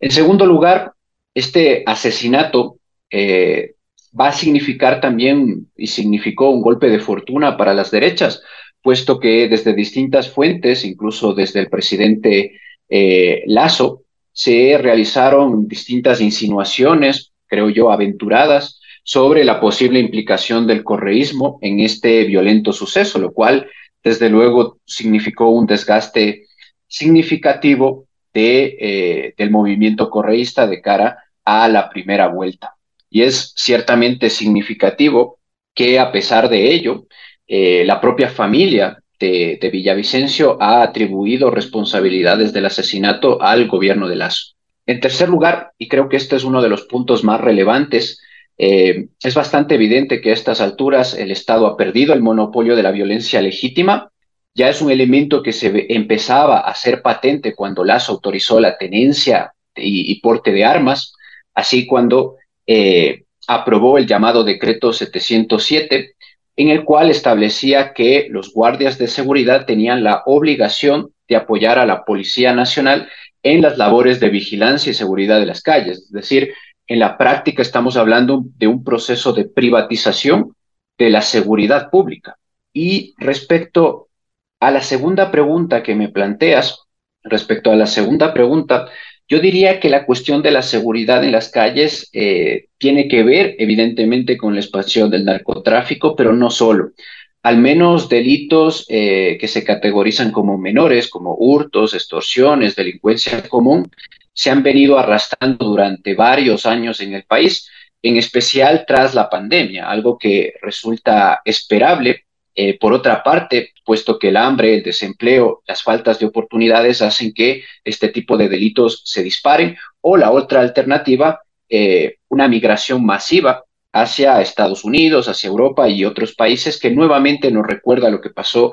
En segundo lugar, este asesinato eh, va a significar también y significó un golpe de fortuna para las derechas, puesto que desde distintas fuentes, incluso desde el presidente eh, Lazo, se realizaron distintas insinuaciones, creo yo, aventuradas, sobre la posible implicación del correísmo en este violento suceso, lo cual desde luego significó un desgaste significativo de, eh, del movimiento correísta de cara a la primera vuelta. Y es ciertamente significativo que a pesar de ello, eh, la propia familia de, de, Villavicencio ha atribuido responsabilidades del asesinato al gobierno de Lazo. En tercer lugar, y creo que este es uno de los puntos más relevantes, eh, es bastante evidente que a estas alturas el Estado ha perdido el monopolio de la violencia legítima. Ya es un elemento que se empezaba a ser patente cuando Lazo autorizó la tenencia y, y porte de armas, así cuando eh, aprobó el llamado decreto 707, en el cual establecía que los guardias de seguridad tenían la obligación de apoyar a la Policía Nacional en las labores de vigilancia y seguridad de las calles. Es decir, en la práctica estamos hablando de un proceso de privatización de la seguridad pública. Y respecto a la segunda pregunta que me planteas, respecto a la segunda pregunta, yo diría que la cuestión de la seguridad en las calles eh, tiene que ver evidentemente con la expansión del narcotráfico, pero no solo. Al menos delitos eh, que se categorizan como menores, como hurtos, extorsiones, delincuencia común, se han venido arrastrando durante varios años en el país, en especial tras la pandemia, algo que resulta esperable eh, por otra parte, puesto que el hambre, el desempleo, las faltas de oportunidades hacen que este tipo de delitos se disparen, o la otra alternativa, eh, una migración masiva hacia Estados Unidos, hacia Europa y otros países que nuevamente nos recuerda lo que pasó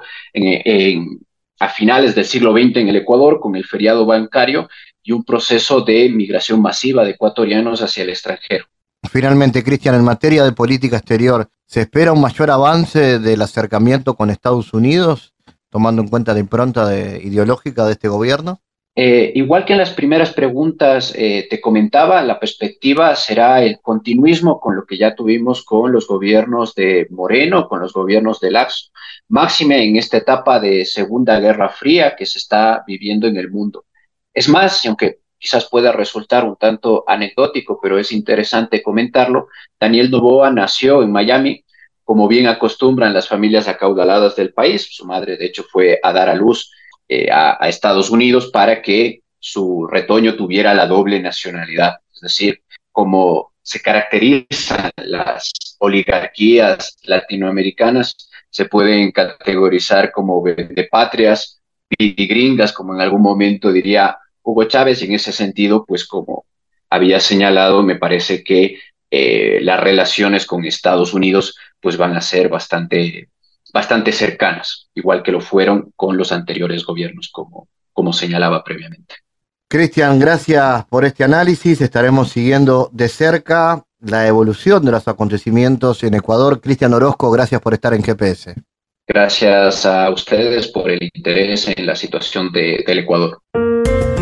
a finales del siglo XX en el Ecuador con el feriado bancario y un proceso de migración masiva de ecuatorianos hacia el extranjero. Finalmente, Cristian, en materia de política exterior, ¿Se espera un mayor avance del acercamiento con Estados Unidos, tomando en cuenta la impronta de, ideológica de este gobierno? Eh, igual que en las primeras preguntas eh, te comentaba, la perspectiva será el continuismo con lo que ya tuvimos con los gobiernos de Moreno, con los gobiernos de Laxo, máxime en esta etapa de Segunda Guerra Fría que se está viviendo en el mundo. Es más, aunque quizás pueda resultar un tanto anecdótico, pero es interesante comentarlo. Daniel Novoa nació en Miami, como bien acostumbran las familias acaudaladas del país. Su madre, de hecho, fue a dar a luz eh, a, Estados Unidos para que su retoño tuviera la doble nacionalidad. Es decir, como se caracterizan las oligarquías latinoamericanas, se pueden categorizar como de patrias gringas, como en algún momento diría Hugo Chávez. En ese sentido, pues como había señalado, me parece que eh, las relaciones con Estados Unidos pues van a ser bastante, bastante cercanas, igual que lo fueron con los anteriores gobiernos, como, como señalaba previamente. Cristian, gracias por este análisis. Estaremos siguiendo de cerca la evolución de los acontecimientos en Ecuador. Cristian Orozco, gracias por estar en GPS. Gracias a ustedes por el interés en la situación de, del Ecuador.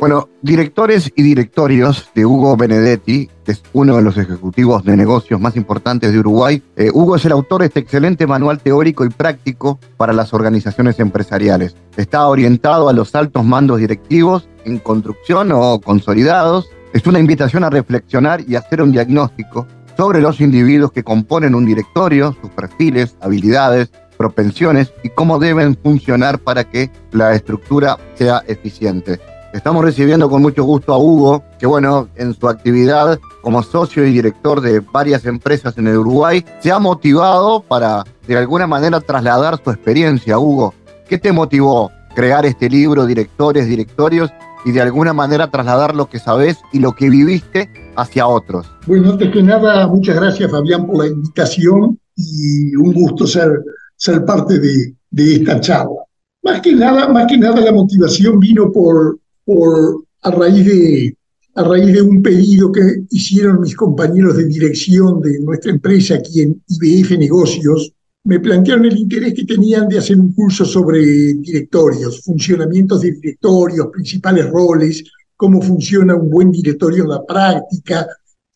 Bueno, directores y directorios de Hugo Benedetti, que es uno de los ejecutivos de negocios más importantes de Uruguay. Eh, Hugo es el autor de este excelente manual teórico y práctico para las organizaciones empresariales. Está orientado a los altos mandos directivos en construcción o consolidados. Es una invitación a reflexionar y hacer un diagnóstico sobre los individuos que componen un directorio, sus perfiles, habilidades, propensiones y cómo deben funcionar para que la estructura sea eficiente. Estamos recibiendo con mucho gusto a Hugo, que bueno, en su actividad como socio y director de varias empresas en el Uruguay, se ha motivado para de alguna manera trasladar su experiencia. Hugo, ¿qué te motivó crear este libro, Directores, Directorios, y de alguna manera trasladar lo que sabes y lo que viviste hacia otros? Bueno, antes que nada, muchas gracias Fabián por la invitación y un gusto ser, ser parte de, de esta charla. Más que nada, más que nada la motivación vino por, por, a, raíz de, a raíz de un pedido que hicieron mis compañeros de dirección de nuestra empresa aquí en IBF Negocios, me plantearon el interés que tenían de hacer un curso sobre directorios, funcionamientos de directorios, principales roles, cómo funciona un buen directorio en la práctica,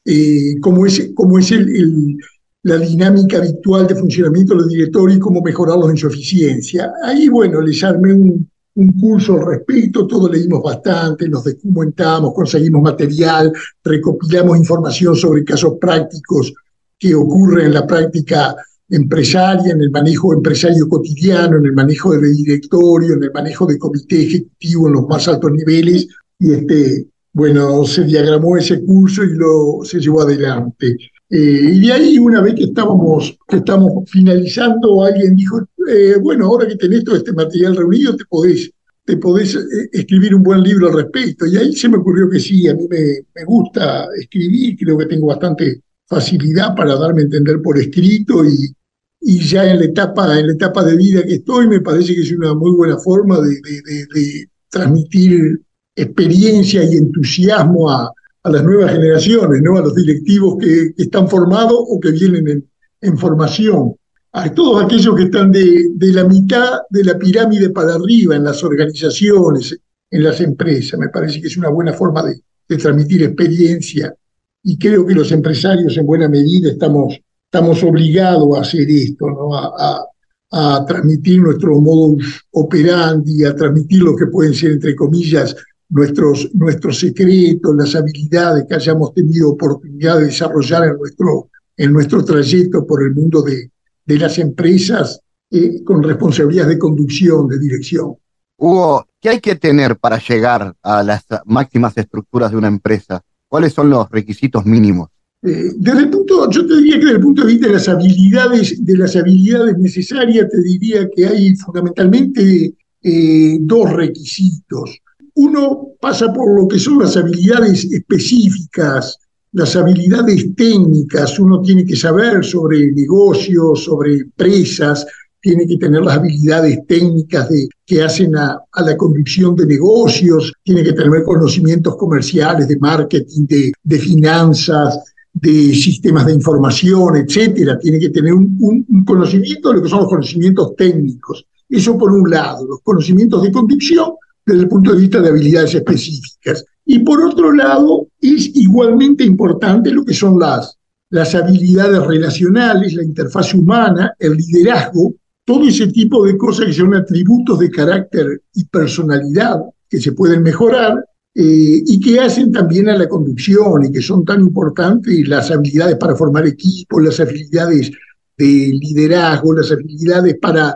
eh, cómo es, cómo es el, la dinámica habitual de funcionamiento de los directorios y cómo mejorarlos en su eficiencia. Ahí, bueno, les armé un, un curso al respecto, todo leímos bastante, nos documentamos, conseguimos material, recopilamos información sobre casos prácticos que ocurren en la práctica empresaria, en el manejo empresario cotidiano, en el manejo de directorio, en el manejo de comité ejecutivo en los más altos niveles, y este, bueno, se diagramó ese curso y lo se llevó adelante. Eh, y de ahí, una vez que estábamos, que estamos finalizando, alguien dijo, eh, bueno, ahora que tenés todo este material reunido, te podés, te podés eh, escribir un buen libro al respecto. Y ahí se me ocurrió que sí, a mí me, me gusta escribir, creo que tengo bastante facilidad para darme a entender por escrito y, y ya en la etapa en la etapa de vida que estoy me parece que es una muy buena forma de, transmitir experiencia y entusiasmo a, a, las nuevas generaciones, ¿no? a los directivos que, están formados o que vienen en, formación, a todos aquellos que están de, la mitad de la pirámide para arriba en las organizaciones, en las empresas. Me parece que es una buena forma de, transmitir experiencia y creo que los empresarios en buena medida estamos, estamos obligados a hacer esto, ¿no? a, a, a transmitir nuestro modus operandi, a transmitir lo que pueden ser, entre comillas, nuestros, nuestros secretos, las habilidades que hayamos tenido oportunidad de desarrollar en nuestro, en nuestro trayecto por el mundo de, de las empresas eh, con responsabilidades de conducción, de dirección. Hugo, ¿qué hay que tener para llegar a las máximas estructuras de una empresa? ¿Cuáles son los requisitos mínimos? Eh, desde el punto, yo te diría que desde el punto de vista de las habilidades, de las habilidades necesarias, te diría que hay fundamentalmente eh, dos requisitos. Uno pasa por lo que son las habilidades específicas, las habilidades técnicas. Uno tiene que saber sobre negocios, sobre empresas, tiene que tener las habilidades técnicas de, que hacen a, a, la conducción de negocios, tiene que tener conocimientos comerciales, de marketing, de, de finanzas, de sistemas de información, etcétera. Tiene que tener un, un, un, conocimiento de lo que son los conocimientos técnicos. Eso por un lado, los conocimientos de conducción desde el punto de vista de habilidades específicas. Y por otro lado, es igualmente importante lo que son las, las habilidades relacionales, la interfaz humana, el liderazgo, todo ese tipo de cosas que son atributos de carácter y personalidad que se pueden mejorar eh, y que hacen también a la conducción y que son tan importantes las habilidades para formar equipos, las habilidades de liderazgo, las habilidades para,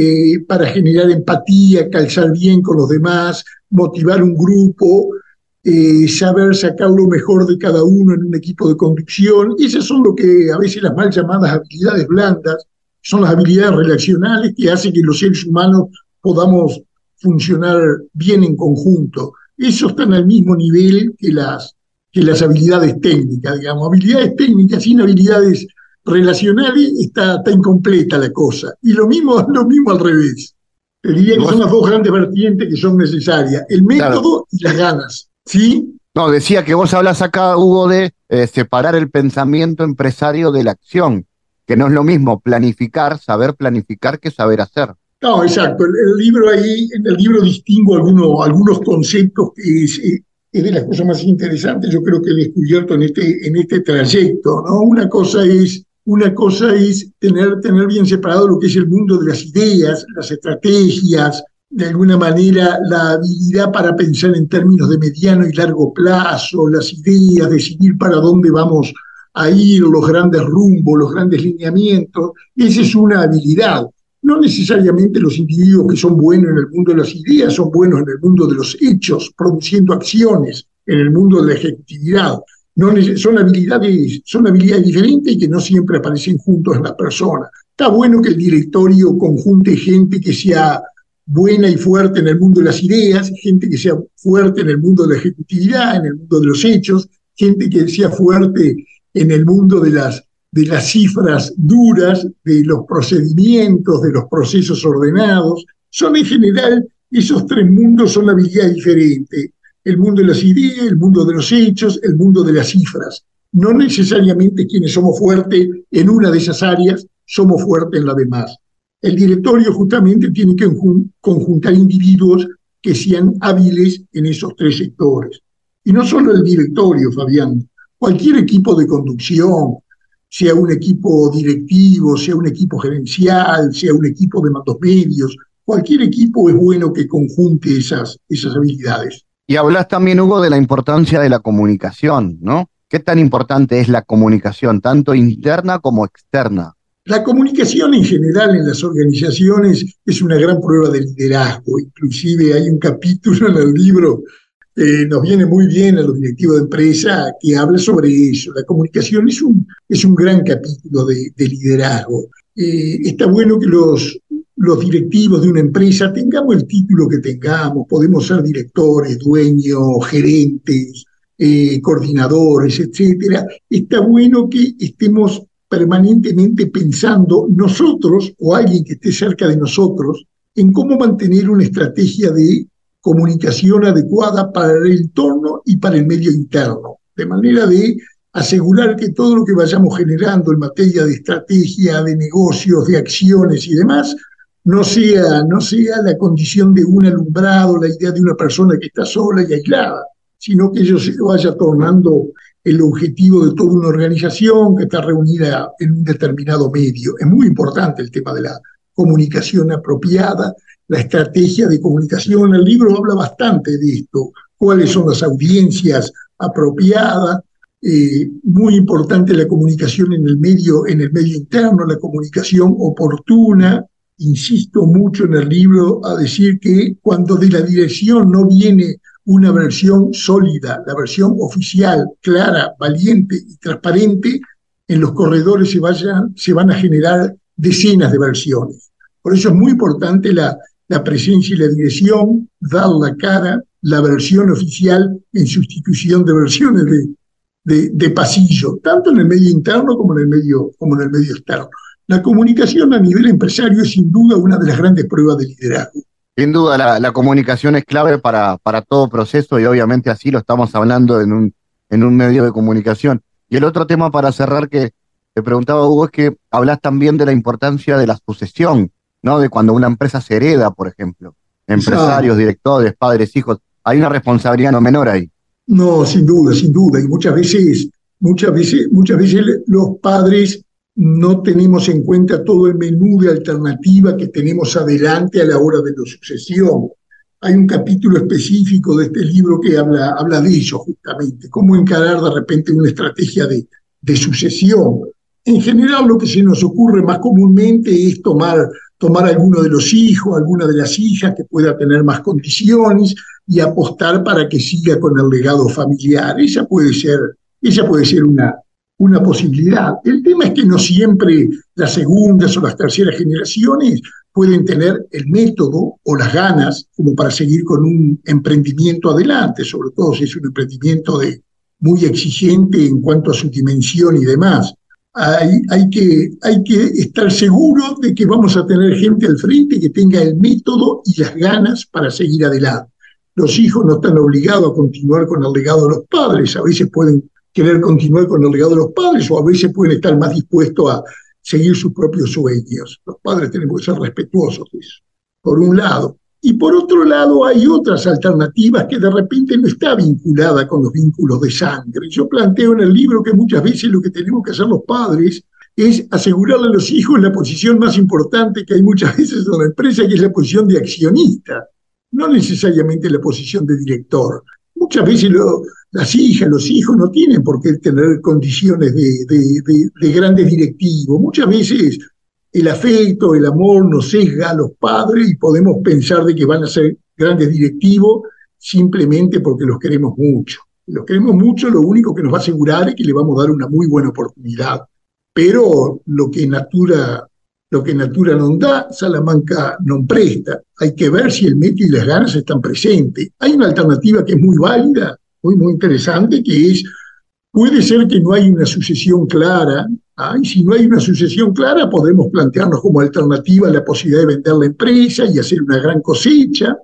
eh, para generar empatía, calzar bien con los demás, motivar un grupo, eh, saber sacar lo mejor de cada uno en un equipo de conducción. Y esas son lo que a veces las mal llamadas habilidades blandas son las habilidades relacionales que hacen que los seres humanos podamos funcionar bien en conjunto. Eso está al mismo nivel que las, que las habilidades técnicas, digamos. Habilidades técnicas sin habilidades relacionales está, está incompleta la cosa. Y lo mismo, lo mismo al revés. Te diría que son las dos grandes vertientes que son necesarias, el método claro. y las ganas. ¿Sí? No, decía que vos hablas acá, Hugo, de eh, separar el pensamiento empresario de la acción que no es lo mismo planificar, saber planificar que saber hacer. No, exacto. El, el libro ahí, en el libro distingo algunos, algunos conceptos que es, es, de las cosas más interesantes, yo creo que he descubierto en este, en este trayecto, ¿no? Una cosa es, una cosa es tener, tener bien separado lo que es el mundo de las ideas, las estrategias, de alguna manera la habilidad para pensar en términos de mediano y largo plazo, las ideas, decidir para dónde vamos a ir, los grandes rumbos, los grandes lineamientos, esa es una habilidad. No necesariamente los individuos que son buenos en el mundo de las ideas son buenos en el mundo de los hechos, produciendo acciones en el mundo de la ejecutividad. Son, habilidades, son habilidades diferentes y que no siempre aparecen juntos en la persona. Está bueno que el directorio conjunte gente que sea buena y fuerte en el mundo de las ideas, gente que sea fuerte en el mundo de la ejecutividad, en el mundo de los hechos, gente que sea fuerte en el mundo de las, de las cifras duras, de los procedimientos, de los procesos ordenados. Son en general, esos tres mundos son habilidades diferentes. El mundo de las ideas, el mundo de los hechos, el mundo de las cifras. No necesariamente quienes somos fuertes en una de esas áreas somos fuertes en la demás. El directorio justamente tiene que conjuntar individuos que sean hábiles en esos tres sectores. Y no solo el directorio, Fabián, cualquier equipo de conducción, sea un equipo directivo, sea un equipo gerencial, sea un equipo de mandos medios, cualquier equipo es bueno que conjunte esas, esas habilidades. Y hablas también, Hugo, de la importancia de la comunicación, ¿no? ¿Qué tan importante es la comunicación, tanto interna como externa? La comunicación en general en las organizaciones es una gran prueba de liderazgo. Inclusive hay un capítulo en el libro que nos viene muy bien a los directivos de empresa que habla sobre eso. La comunicación es un, es un gran capítulo de, liderazgo. Eh, está bueno que los, los directivos de una empresa tengamos el título que tengamos, podemos ser directores, dueños, gerentes, eh, coordinadores, etcétera. Está bueno que estemos permanentemente pensando nosotros o alguien que esté cerca de nosotros en cómo mantener una estrategia de comunicación adecuada para el entorno y para el medio interno, de manera de asegurar que todo lo que vayamos generando en materia de estrategia, de negocios, de acciones y demás, no sea, no sea la condición de un alumbrado, la idea de una persona que está sola y aislada, sino que ello se vaya tornando el objetivo de toda una organización que está reunida en un determinado medio. Es muy importante el tema de la comunicación apropiada, la estrategia de comunicación. El libro habla bastante de esto, cuáles son las audiencias apropiadas. Eh, muy importante la comunicación en el medio, en el medio interno, la comunicación oportuna. Insisto mucho en el libro a decir que cuando de la dirección no viene una versión sólida, la versión oficial, clara, valiente y transparente, en los corredores se, vayan, se van a generar decenas de versiones. Por eso es muy importante la, la presencia y la dirección, dar la cara, la versión oficial en sustitución de versiones de, de, pasillo, tanto en el medio interno como en el medio, como en el medio externo. La comunicación a nivel empresario es sin duda una de las grandes pruebas de liderazgo. Sin duda, la, comunicación es clave para, para todo proceso y obviamente así lo estamos hablando en un, en un medio de comunicación. Y el otro tema para cerrar que te preguntaba Hugo es que hablas también de la importancia de la sucesión, ¿no? De cuando una empresa se hereda, por ejemplo. Empresarios, directores, padres, hijos. Hay una responsabilidad no menor ahí. No, sin duda, sin duda. Y muchas veces, muchas veces, muchas veces los padres no tenemos en cuenta todo el menú de alternativa que tenemos adelante a la hora de la sucesión. Hay un capítulo específico de este libro que habla, habla de ello justamente, cómo encarar de repente una estrategia de, sucesión. En general lo que se nos ocurre más comúnmente es tomar, tomar alguno de los hijos, alguna de las hijas que pueda tener más condiciones y apostar para que siga con el legado familiar. Esa puede ser, esa puede ser una, una posibilidad. El tema es que no siempre las segundas o las terceras generaciones pueden tener el método o las ganas como para seguir con un emprendimiento adelante, sobre todo si es un emprendimiento de, muy exigente en cuanto a su dimensión y demás. Hay, hay, que, hay que estar seguro de que vamos a tener gente al frente que tenga el método y las ganas para seguir adelante. Los hijos no están obligados a continuar con el legado de los padres, a veces pueden querer continuar con el legado de los padres o a veces pueden estar más dispuestos a seguir sus propios sueños. Los padres tenemos que ser respetuosos de eso, por un lado. Y por otro lado hay otras alternativas que de repente no está vinculada con los vínculos de sangre. Yo planteo en el libro que muchas veces lo que tenemos que hacer los padres es asegurarle a los hijos la posición más importante que hay muchas veces en la empresa, que es la posición de accionista, no necesariamente la posición de director. Muchas veces las hijas, los hijos no tienen por qué tener condiciones de, grandes directivos. Muchas veces el afecto, el amor nos sesga a los padres y podemos pensar de que van a ser grandes directivos simplemente porque los queremos mucho. Los queremos mucho, lo único que nos va a asegurar es que le vamos a dar una muy buena oportunidad. Pero lo que Natura lo que natura no da, Salamanca no presta. Hay que ver si el método y las ganas están presentes. Hay una alternativa que es muy válida, muy, muy interesante, que es, puede ser que no hay una sucesión clara, y si no hay una sucesión clara, podemos plantearnos como alternativa la posibilidad de vender la empresa y hacer una gran cosecha.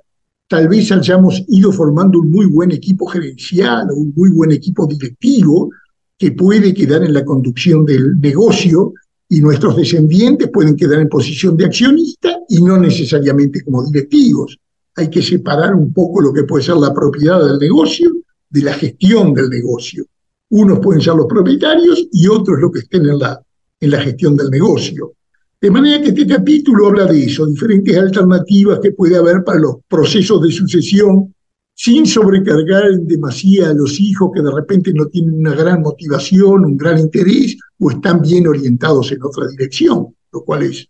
Tal vez hayamos ido formando un muy buen equipo gerencial o un muy buen equipo directivo que puede quedar en la conducción del negocio y nuestros descendientes pueden quedar en posición de accionista y no necesariamente como directivos. Hay que separar un poco lo que puede ser la propiedad del negocio de la gestión del negocio. Unos pueden ser los propietarios y otros los que estén en la, en la gestión del negocio. De manera que este capítulo habla de eso, diferentes alternativas que puede haber para los procesos de sucesión, sin sobrecargar en demasía a los hijos que de repente no tienen una gran motivación, un gran interés o están bien orientados en otra dirección, lo cual es,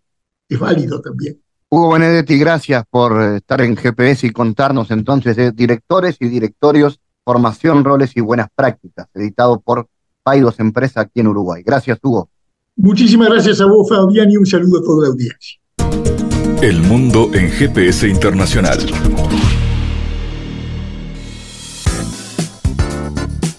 es válido también. Hugo Benedetti, gracias por estar en GPS y contarnos entonces de directores y directorios Formación, Roles y Buenas Prácticas, editado por Paidos Empresa aquí en Uruguay. Gracias, Hugo. Muchísimas gracias a vos, Fabián, y un saludo a toda la audiencia. El mundo en GPS Internacional.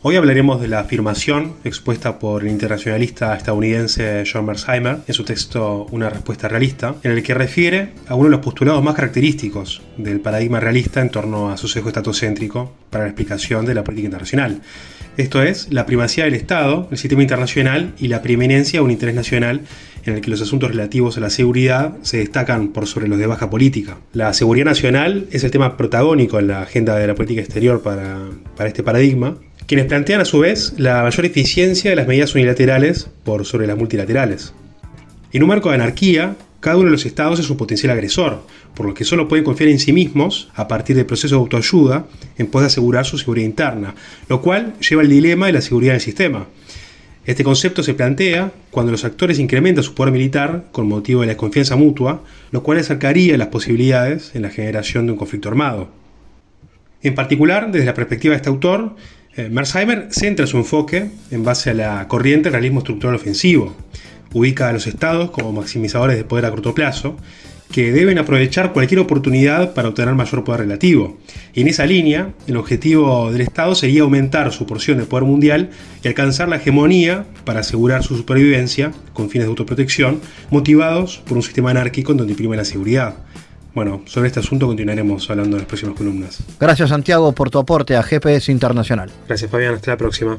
Hoy hablaremos de la afirmación expuesta por el internacionalista estadounidense John Mersheimer en su texto Una respuesta realista, en el que refiere a uno de los postulados más característicos del paradigma realista en torno a su sesgo estatocéntrico para la explicación de la política internacional. Esto es, la primacía del Estado, el sistema internacional y la preeminencia de un interés nacional en el que los asuntos relativos a la seguridad se destacan por sobre los de baja política. La seguridad nacional es el tema protagónico en la agenda de la política exterior para, para este paradigma quienes plantean a su vez la mayor eficiencia de las medidas unilaterales por sobre las multilaterales. En un marco de anarquía, cada uno de los estados es un potencial agresor, por lo que solo pueden confiar en sí mismos a partir del proceso de autoayuda en pos de asegurar su seguridad interna, lo cual lleva al dilema de la seguridad del sistema. Este concepto se plantea cuando los actores incrementan su poder militar con motivo de la desconfianza mutua, lo cual acercaría las posibilidades en la generación de un conflicto armado. En particular, desde la perspectiva de este autor, eh, centra su enfoque en base a la corriente realismo estructural ofensivo. Ubica a los estados como maximizadores de poder a corto plazo, que deben aprovechar cualquier oportunidad para obtener mayor poder relativo. Y en esa línea, el objetivo del Estado sería aumentar su porción de poder mundial y alcanzar la hegemonía para asegurar su supervivencia con fines de autoprotección, motivados por un sistema anárquico en donde imprime la seguridad. Bueno, sobre este asunto continuaremos hablando en las próximas columnas. Gracias Santiago por tu aporte a GPS Internacional. Gracias Fabián, hasta la próxima.